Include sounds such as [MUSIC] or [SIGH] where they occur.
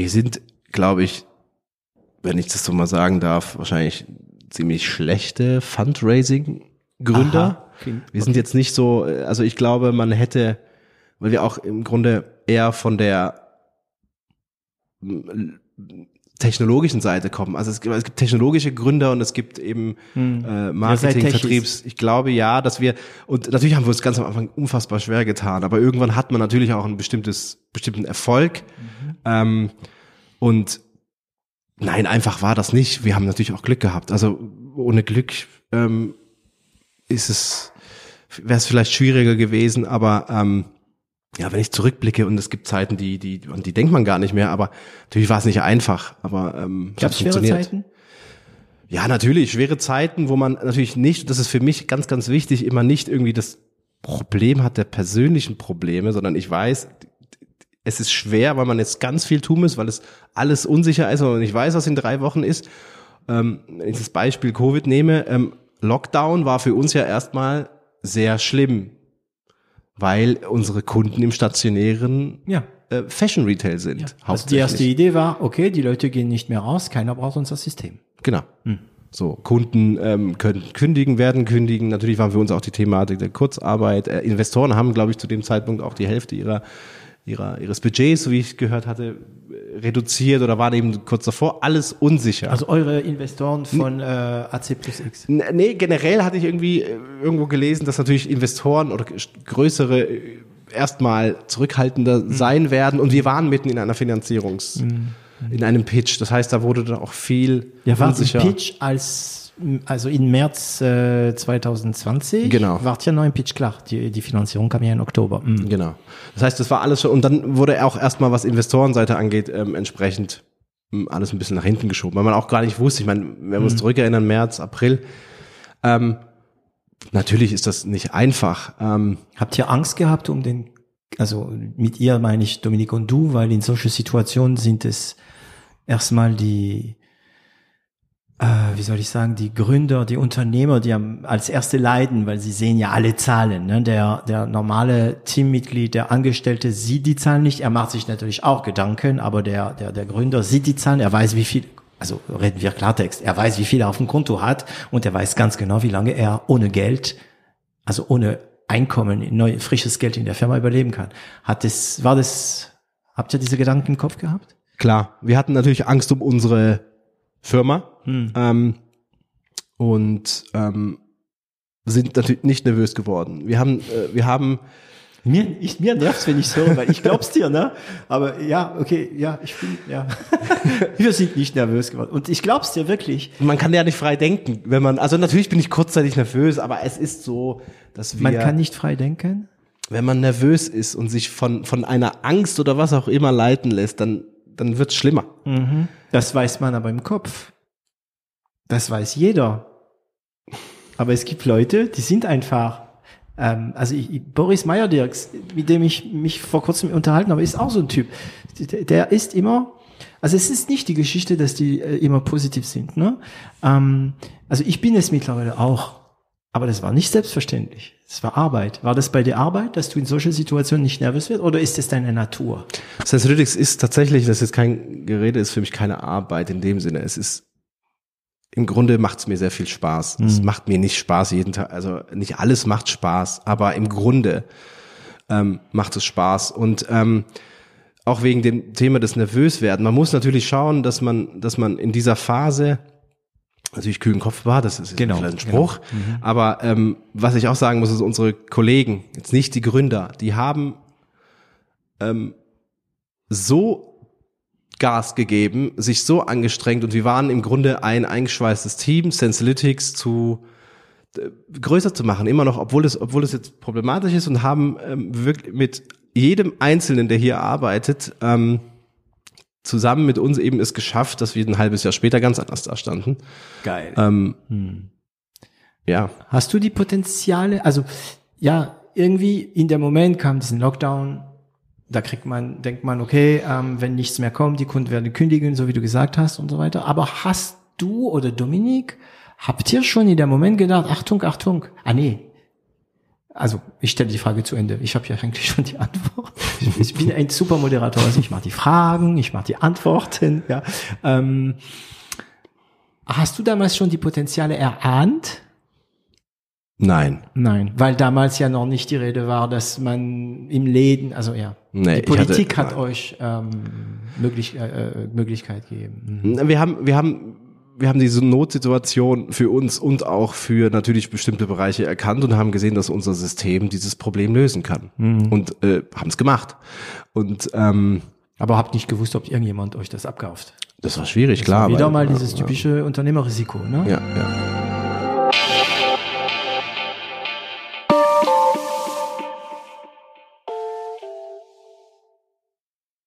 Wir sind, glaube ich, wenn ich das so mal sagen darf, wahrscheinlich ziemlich schlechte Fundraising-Gründer. Wir sind jetzt nicht so, also ich glaube, man hätte, weil wir auch im Grunde eher von der technologischen Seite kommen. Also es gibt, es gibt technologische Gründer und es gibt eben Hm. äh, Marketing, Techies. Vertriebs. Ich glaube ja, dass wir und natürlich haben wir uns ganz am Anfang unfassbar schwer getan, aber irgendwann hat man natürlich auch ein bestimmtes bestimmten Erfolg ähm, und nein, einfach war das nicht. Wir haben natürlich auch Glück gehabt. Also ohne Glück ähm, ist es wäre es vielleicht schwieriger gewesen, aber ähm, ja, wenn ich zurückblicke und es gibt Zeiten, die, die, an die denkt man gar nicht mehr, aber natürlich war es nicht einfach, aber ähm, es Gab hat es schwere funktioniert. Zeiten? Ja, natürlich, schwere Zeiten, wo man natürlich nicht, das ist für mich ganz, ganz wichtig, immer nicht irgendwie das Problem hat der persönlichen Probleme, sondern ich weiß, es ist schwer, weil man jetzt ganz viel tun muss, weil es alles unsicher ist, weil man nicht weiß, was in drei Wochen ist. Ähm, wenn ich das Beispiel Covid nehme, ähm, Lockdown war für uns ja erstmal sehr schlimm, weil unsere Kunden im stationären Ja. äh, Fashion Retail sind. Also die erste Idee war, okay, die Leute gehen nicht mehr raus, keiner braucht unser System. Genau. Hm. So, Kunden ähm, können kündigen, werden kündigen. Natürlich waren für uns auch die Thematik der Kurzarbeit. Äh, Investoren haben, glaube ich, zu dem Zeitpunkt auch die Hälfte ihrer, ihrer ihres Budgets, so wie ich gehört hatte, reduziert oder waren eben kurz davor. Alles unsicher. Also eure Investoren von äh, AC plus X. Nee, generell hatte ich irgendwie äh, irgendwo gelesen, dass natürlich Investoren oder größere äh, erstmal zurückhaltender sein werden und wir waren mitten in einer Finanzierungs, in einem Pitch. Das heißt, da wurde dann auch viel Ja, war unsicher. Pitch als, also in März äh, 2020 Genau. wart ja noch im Pitch klar. Die, die Finanzierung kam ja im Oktober. Mhm. Genau. Das heißt, das war alles schon, und dann wurde auch erstmal, was Investorenseite angeht, ähm, entsprechend ähm, alles ein bisschen nach hinten geschoben, weil man auch gar nicht wusste. Ich meine, wenn wir uns zurückerinnern, März, April, ähm, natürlich ist das nicht einfach. Ähm, Habt ihr Angst gehabt um den, also mit ihr meine ich Dominik und du, weil in solchen Situationen sind es erstmal die, äh, wie soll ich sagen, die Gründer, die Unternehmer, die am, als erste leiden, weil sie sehen ja alle Zahlen. Ne? Der, der normale Teammitglied, der Angestellte sieht die Zahlen nicht. Er macht sich natürlich auch Gedanken, aber der, der, der Gründer sieht die Zahlen, er weiß, wie viel, also reden wir Klartext, er weiß, wie viel er auf dem Konto hat und er weiß ganz genau, wie lange er ohne Geld also ohne Einkommen, neu, frisches Geld in der Firma überleben kann. Hat das, war das, habt ihr diese Gedanken im Kopf gehabt? klar, wir hatten natürlich Angst um unsere Firma ähm, und ähm, sind natürlich nicht nervös geworden. Wir haben, äh, wir haben Mir, ich, mir nervt's, wenn ich so, weil ich glaub's dir, ne? Aber ja, okay, ja, ich bin, ja. [LAUGHS] Wir sind nicht nervös geworden. Und ich glaub's dir wirklich. man kann ja nicht frei denken, wenn man, also natürlich bin ich kurzzeitig nervös, aber es ist so, dass wir, Man kann nicht frei denken. wenn man nervös ist und sich von, von einer Angst oder was auch immer leiten lässt, dann, dann wird's schlimmer. Das weiß man aber im Kopf. Das weiß jeder. Aber es gibt Leute, die sind einfach, ähm, also ich, Boris Meyerdirks, mit dem ich mich vor kurzem unterhalten habe, ist auch so ein Typ. Der, der ist immer, also es ist nicht die Geschichte, dass die äh, immer positiv sind. Ne? Ähm, also ich bin es mittlerweile auch. Aber das war nicht selbstverständlich. Es war Arbeit. War das bei dir Arbeit, dass du in solchen Situationen nicht nervös wirst, oder ist es deine Natur? Sensorytics ist tatsächlich, das ist kein Gerede, ist für mich keine Arbeit in dem Sinne. Es ist im Grunde macht es mir sehr viel Spaß. Es macht mir nicht Spaß jeden Tag, also nicht alles macht Spaß, aber im Grunde ähm, macht es Spaß. Und ähm, auch wegen dem Thema des Nervöswerden. Man muss natürlich schauen, dass man, dass man in dieser Phase natürlich kühlen Kopf war, das ist Genau, ein Spruch. Aber ähm, was ich auch sagen muss, ist unsere Kollegen, jetzt nicht die Gründer, die haben ähm, so Gas gegeben, sich so angestrengt und wir waren im Grunde ein eingeschweißtes Team, Sensalytics zu äh, größer zu machen, immer noch, obwohl es, obwohl es jetzt problematisch ist und haben ähm, wirklich mit jedem Einzelnen, der hier arbeitet, ähm, zusammen mit uns eben es geschafft, dass wir ein halbes Jahr später ganz anders da standen. Geil. Ähm, Hm. ja, Hast du die Potenziale, also ja, irgendwie in dem Moment kam diesen Lockdown, da kriegt man, denkt man, okay, ähm, wenn nichts mehr kommt, die Kunden werden kündigen, so wie du gesagt hast und so weiter. Aber hast du oder Dominik, habt ihr schon in dem Moment gedacht, Achtung, Achtung, ah nee, also ich stelle die Frage zu Ende. Ich habe ja eigentlich [LAUGHS] schon die Antwort. Ich, ich bin ein super Moderator. Also ich mache die Fragen, ich mache die Antworten. Ja. Ähm, hast du damals schon die Potenziale erahnt? nein. Nein, weil damals ja noch nicht die Rede war, dass man im Läden, also ja, Nee, die ich hatte- Politik hat nein. euch ähm, möglich, äh, äh, Möglichkeit gegeben. Mhm. Wir haben, wir haben, wir haben diese Notsituation für uns und auch für natürlich bestimmte Bereiche erkannt und haben gesehen, dass unser System dieses Problem lösen kann. Und äh, haben es gemacht. Und ähm, Aber habt nicht gewusst, ob irgendjemand euch das abkauft. das war schwierig, klar. Wieder weil- mal dieses typische Unternehmerrisiko, ne? Ja, ja.